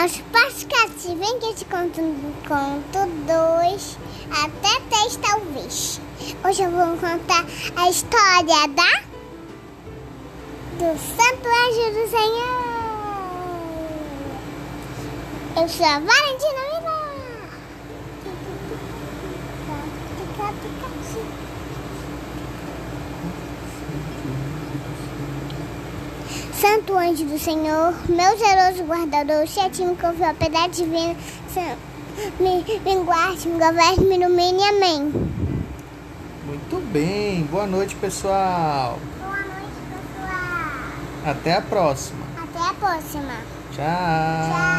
nosso podcast. Vem que eu te conto um conto, dois, até três talvez. Hoje eu vou contar a história da do Santo Anjo do Senhor. Eu sou a Valentina Viva. Pica, pica, pica. Santo anjo do Senhor, meu zeloso guardador, sétimo confio a piedade divina, me, me guarde, me governe, me ilumine, amém. Muito bem, boa noite pessoal. Boa noite, pessoal. Até a próxima. Até a próxima. Tchau. Tchau.